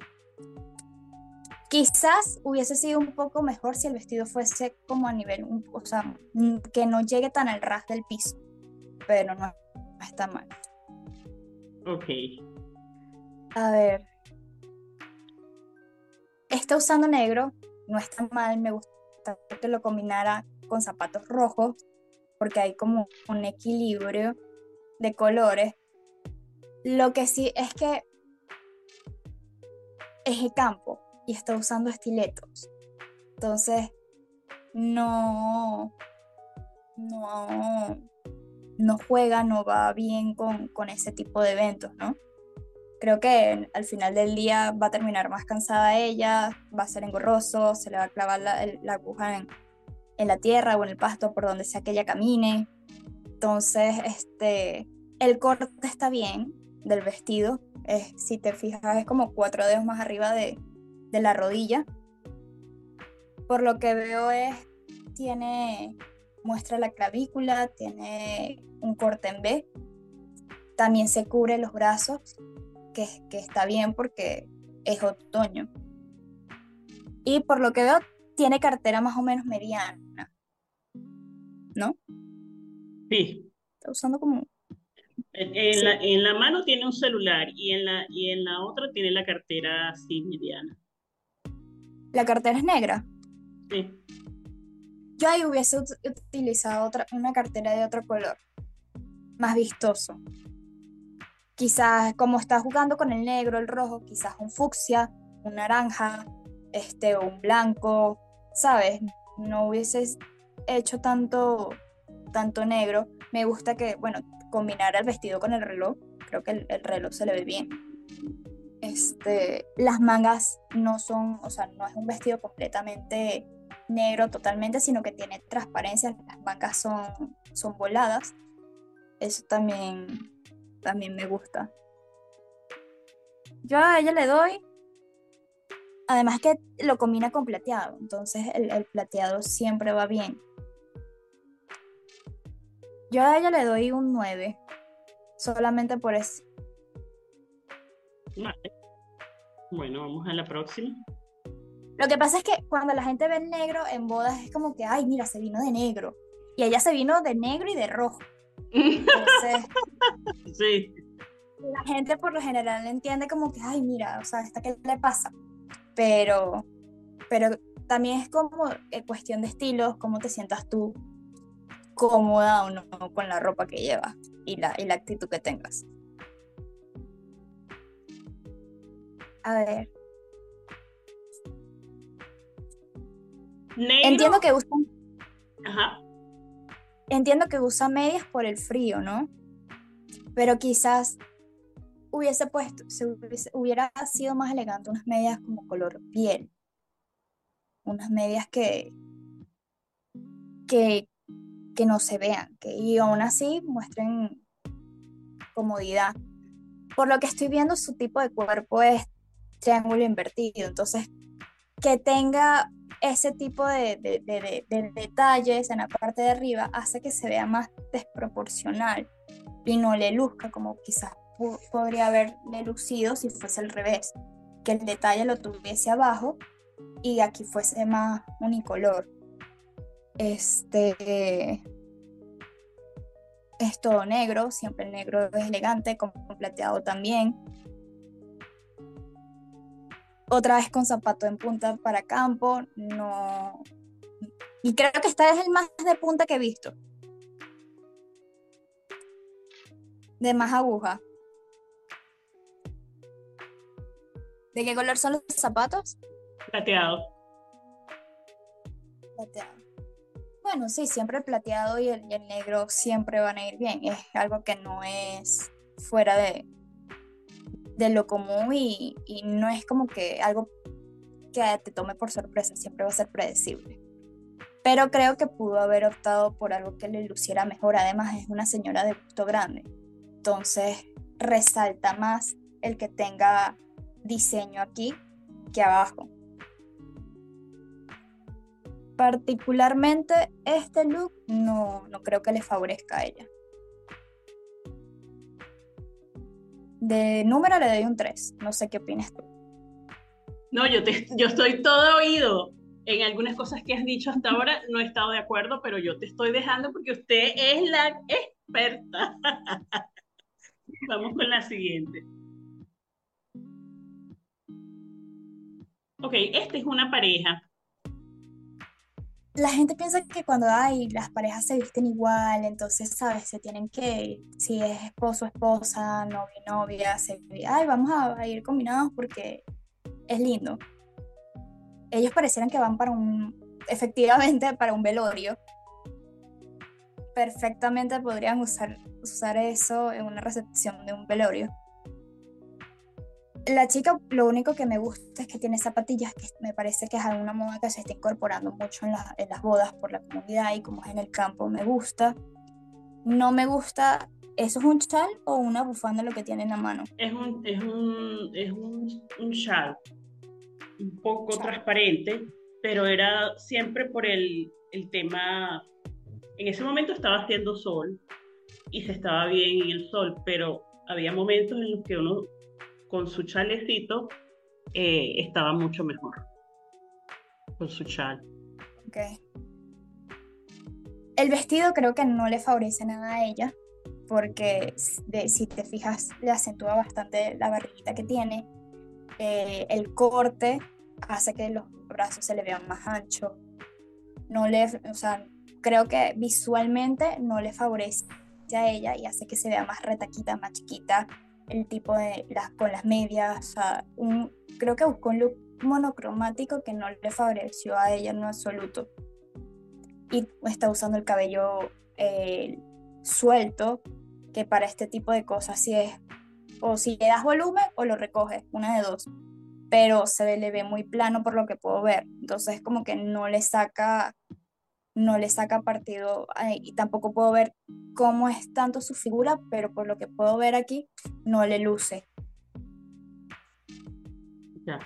Quizás hubiese sido un poco mejor si el vestido fuese como a nivel, o sea, que no llegue tan al ras del piso, pero no, está mal. Ok. A ver. Está usando negro, no está mal, me gusta que lo combinara con zapatos rojos, porque hay como un equilibrio de colores. Lo que sí es que es el campo, y está usando estiletos. Entonces, no, no, no juega, no va bien con, ese tipo de eventos, ¿no? Creo que al final del día va a terminar más cansada ella, va a ser engorroso, se le va a clavar la, aguja en, en, la tierra o en el pasto por donde sea que ella camine. Entonces, este, el corte está bien del vestido. Es, si te fijas, es como cuatro dedos más arriba de, de la rodilla. Por lo que veo es, tiene, muestra la clavícula, tiene un corte en B, también se cubre los brazos, que, que está bien porque es otoño. Y por lo que veo, tiene cartera más o menos mediana. ¿No? Sí. Está usando como... En, la, en, la, mano tiene un celular y en la, y en la otra tiene la cartera así mediana. ¿La cartera es negra? Sí. Yo ahí hubiese utilizado otra, una cartera de otro color, más vistoso. Quizás como está jugando con el negro, el rojo, quizás un fucsia, un naranja, este, un blanco, ¿sabes? No hubieses hecho tanto, tanto negro. Me gusta que, bueno, combinar el vestido con el reloj. Creo que el, el reloj se le ve bien. Este, las mangas no son, o sea, no es un vestido completamente negro totalmente, sino que tiene transparencia, las mangas son, son voladas. Eso también, también me gusta. Yo a ella le doy, además que lo combina con plateado, entonces el, el plateado siempre va bien. Yo a ella le doy un 9, solamente por eso. Bueno, vamos a la próxima. Lo que pasa es que cuando la gente ve el negro en bodas es como que, ay, mira, se vino de negro. Y ella se vino de negro y de rojo. Entonces, sí. La gente por lo general entiende como que, ay, mira, o sea, ¿esta qué le pasa? Pero, pero también es como eh, cuestión de estilos, cómo te sientas tú cómoda o no con la ropa que llevas y la, y la actitud que tengas. A ver. Entiendo que usa. Ajá. Entiendo que usa medias por el frío, ¿no? Pero quizás hubiese puesto, se hubiera sido más elegante unas medias como color piel. Unas medias que, que, que no se vean, que y aún así muestren comodidad. Por lo que estoy viendo, su tipo de cuerpo es triángulo invertido, entonces que tenga ese tipo de, detalles en la parte de arriba hace que se vea más desproporcional y no le luzca como quizás podría haberle lucido si fuese al revés, que el detalle lo tuviese abajo y aquí fuese más unicolor. Este es todo negro, siempre el negro es elegante, como plateado también. Otra vez con zapato en punta para campo, no. Y creo que esta es el más de punta que he visto. De más aguja. ¿De qué color son los zapatos? Plateado. Plateado. Bueno, sí, siempre el plateado y el, negro siempre van a ir bien. Es algo que no es fuera de, de lo común y, y, no es como que algo que te tome por sorpresa, siempre va a ser predecible. Pero creo que pudo haber optado por algo que le luciera mejor. Además, es una señora de gusto grande. Entonces, resalta más el que tenga diseño aquí que abajo. Particularmente este look no, no creo que le favorezca a ella. De número le doy un 3. No sé qué opinas tú. No, yo, te, yo estoy todo oído. En algunas cosas que has dicho hasta ahora no he estado de acuerdo, pero yo te estoy dejando porque usted es la experta. Vamos con la siguiente. Ok, esta es una pareja la gente piensa que cuando hay las parejas se visten igual, entonces, ¿sabes? Se tienen que, si es esposo, esposa, novio, novia, se, ay, vamos a, ir combinados porque es lindo. Ellos parecieran que van para un, efectivamente, para un velorio. Perfectamente podrían usar, usar eso en una recepción de un velorio la chica lo único que me gusta es que tiene zapatillas, que me parece que es alguna moda que se está incorporando mucho en, en, las bodas por la comunidad y como es en el campo, me gusta. No me gusta, ¿eso es un chal o una bufanda lo que tiene en la mano? Es un, es un, es un, un chal, un poco transparente, pero era siempre por el, el tema, en ese momento estaba haciendo sol y se estaba bien en el sol, pero había momentos en los que uno con su chalecito eh, estaba mucho mejor. Con su chal. Ok. El vestido creo que no le favorece nada a ella, porque si te fijas, le acentúa bastante la barriguita que tiene. Eh, el corte hace que los brazos se le vean más anchos. No le, o sea, creo que visualmente no le favorece a ella y hace que se vea más retaquita, más chiquita el tipo de las con las medias, un, creo que buscó un look monocromático que no le favoreció a ella en absoluto. Y está usando el cabello eh, suelto, que para este tipo de cosas sí es, o si le das volumen o lo recoges, una de dos. Pero se le ve muy plano por lo que puedo ver. Entonces como que no le saca no le saca partido y tampoco puedo ver cómo es tanto su figura, pero por lo que puedo ver aquí, no le luce. Ya.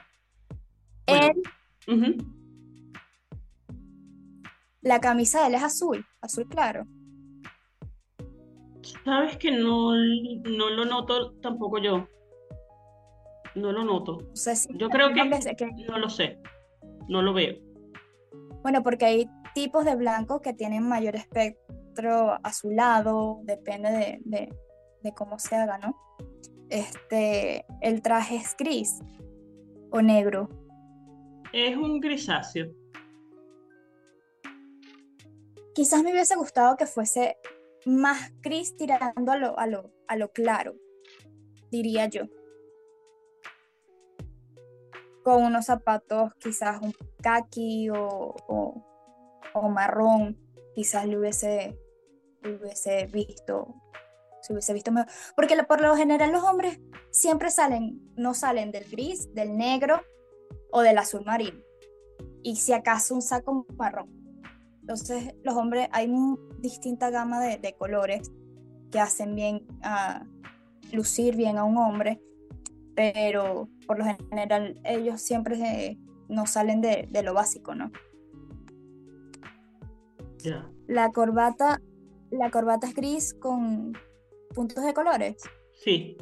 La camisa de él es azul, azul claro. Sabes que no, no lo noto tampoco yo. No lo noto. yo creo que, que no lo sé. No lo veo. Bueno, porque hay tipos de blancos que tienen mayor espectro azulado, depende de, de, cómo se haga, ¿no? Este, el traje es gris o negro. Es un grisáceo. Quizás me hubiese gustado que fuese más gris tirando a lo, a lo, a lo claro, diría yo. con unos zapatos quizás un kaki o, o, marrón, quizás le hubiese, hubiese visto, se hubiese visto mejor. Porque por lo general los hombres siempre salen, no salen del gris, del negro o del azul marino. Y si acaso un saco marrón. Entonces los hombres, hay una distinta gama de, de colores que hacen bien a lucir bien a un hombre pero por lo general ellos siempre no salen de, lo básico, ¿no? La corbata, la corbata es gris con puntos de colores. Sí.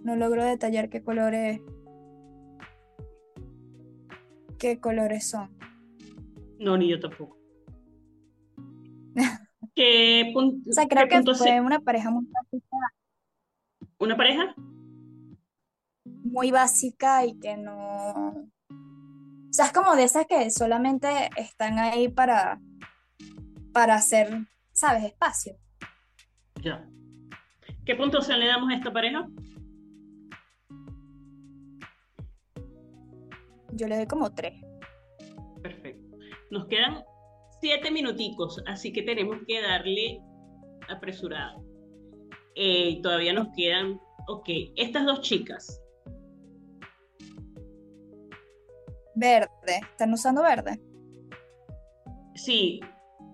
no logro detallar qué colores qué colores son. No, ni yo tampoco. ¿Qué o sea, creo que fue una pareja muy una pareja muy básica y que no... O sea, es como de esas que solamente están ahí para, para hacer, ¿sabes? Espacio. Ya. ¿Qué puntuación le damos a esta pareja? Yo le doy como tres. Perfecto. Nos quedan siete minuticos, así que tenemos que darle apresurado. Eh, todavía nos quedan, ok, estas dos chicas. Verde, ¿están usando verde? Sí,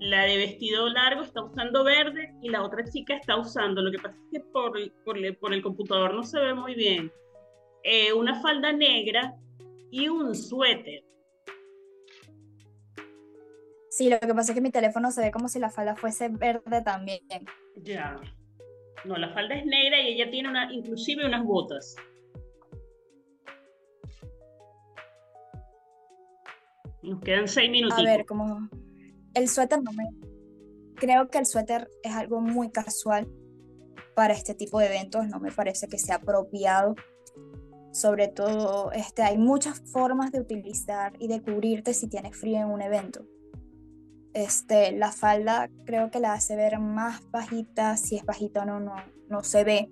la de vestido largo está usando verde y la otra chica está usando, lo que pasa es que por, por, el computador no se ve muy bien, eh, una falda negra y un suéter. Sí, lo que pasa es que mi teléfono se ve como si la falda fuese verde también. Ya. No, la falda es negra y ella tiene una, inclusive unas botas. Nos quedan seis minutos. A ver, como el suéter no me... Creo que el suéter es algo muy casual para este tipo de eventos, no me parece que sea apropiado. Sobre todo, este, hay muchas formas de utilizar y de cubrirte si tienes frío en un evento. Este, la falda creo que la hace ver más bajita, si es bajita o no, no, no se ve.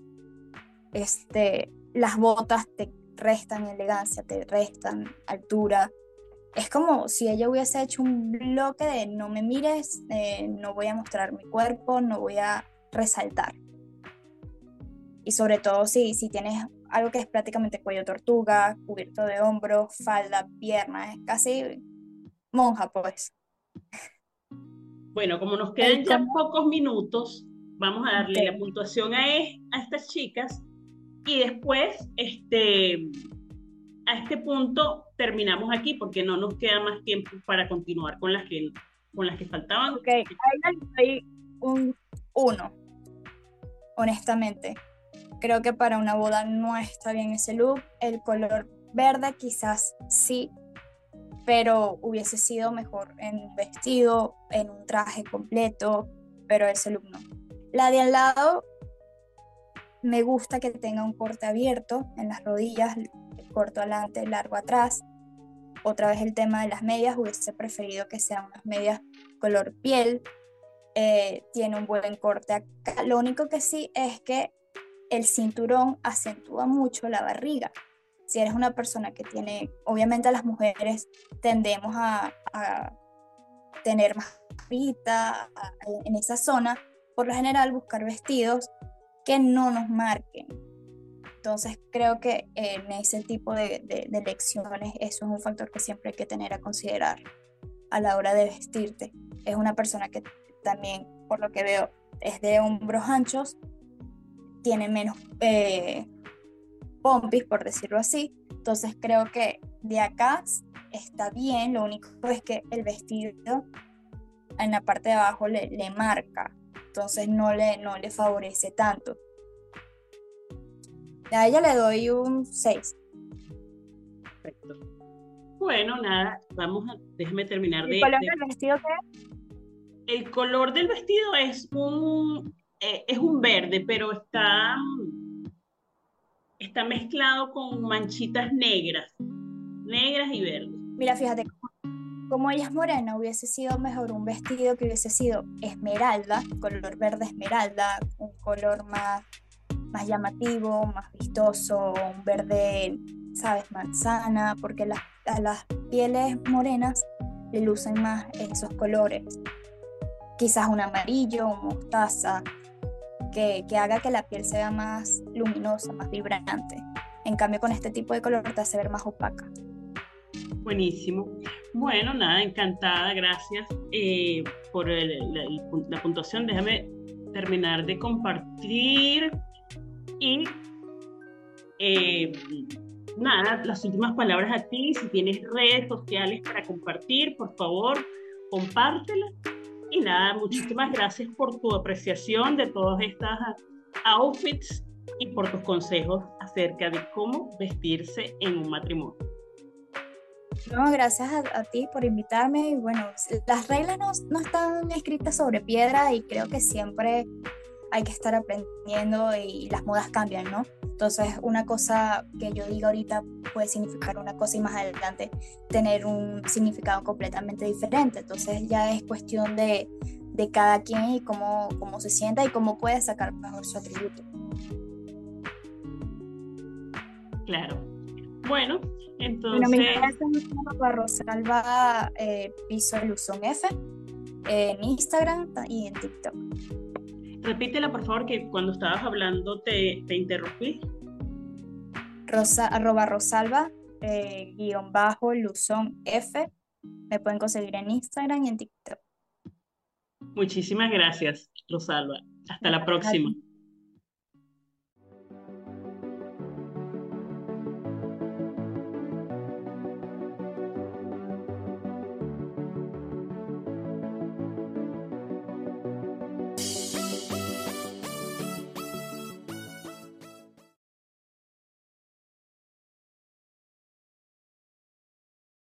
Este, las botas te restan elegancia, te restan altura. Es como si ella hubiese hecho un bloque de no me mires, eh, no voy a mostrar mi cuerpo, no voy a resaltar. Y sobre todo si, si tienes algo que es prácticamente cuello tortuga, cubierto de hombros, falda, pierna, es casi monja pues. Bueno, como nos quedan ya pocos minutos, vamos a darle la puntuación a, a estas chicas y después, este, a este punto terminamos aquí porque no nos queda más tiempo para continuar con las que, con las que faltaban. Ok, hay un uno, honestamente. Creo que para una boda no está bien ese look. El color verde quizás sí, pero hubiese sido mejor en un vestido, en un traje completo, pero ese look no. La de al lado me gusta que tenga un corte abierto en las rodillas, corto adelante, largo atrás. Otra vez el tema de las medias, hubiese preferido que sean unas medias color piel. Eh, tiene un buen corte acá. Lo único que sí es que el cinturón acentúa mucho la barriga si eres una persona que tiene, obviamente las mujeres tendemos a, tener más pita en esa zona, por lo general buscar vestidos que no nos marquen. Entonces creo que en ese tipo de, de, de lecciones eso es un factor que siempre hay que tener a considerar a la hora de vestirte. Es una persona que también, por lo que veo, es de hombros anchos, tiene menos eh, pompis, por decirlo así. Entonces creo que de acá está bien, lo único es que el vestido en la parte de abajo le, le marca, entonces no le, no le favorece tanto. A ella le doy un 6. Perfecto. Bueno, nada, vamos a, déjame terminar de... ¿El color del vestido qué El color del vestido es un, eh, es un verde, pero está está mezclado con manchitas negras, negras y verdes. Mira, fíjate, como ella es morena, hubiese sido mejor un vestido que hubiese sido esmeralda, color verde esmeralda, un color más más llamativo, más vistoso, un verde, sabes, manzana, porque las, a las pieles morenas le lucen más esos colores. Quizás un amarillo, un mostaza, que, que haga que la piel sea más luminosa, más vibrante. En cambio, con este tipo de color te hace ver más opaca. Buenísimo. Bueno, nada, encantada, gracias eh, por la puntuación. Déjame terminar de compartir y eh, nada, las últimas palabras a ti. Si tienes redes sociales para compartir, por favor, compártelas. Y nada, muchísimas gracias por tu apreciación de todas estas outfits y por tus consejos acerca de cómo vestirse en un matrimonio. No, gracias a, ti por invitarme. Y bueno, las reglas no, no, están escritas sobre piedra y creo que siempre hay que estar aprendiendo y las modas cambian, ¿no? Entonces, una cosa que yo diga ahorita puede significar una cosa y más adelante tener un significado completamente diferente. Entonces, ya es cuestión de, de cada quien y cómo, cómo se sienta y cómo puede sacar mejor su atributo. Claro. Bueno, entonces. Bueno, mi es Rosalba eh, Piso Luzón F en Instagram y en TikTok. Repítela, por favor, que cuando estabas hablando te, te interrumpí. Rosa, arroba Rosalba, eh, guion bajo, Luzón F. Me pueden conseguir en Instagram y en TikTok. Muchísimas gracias, Rosalba. Hasta la próxima.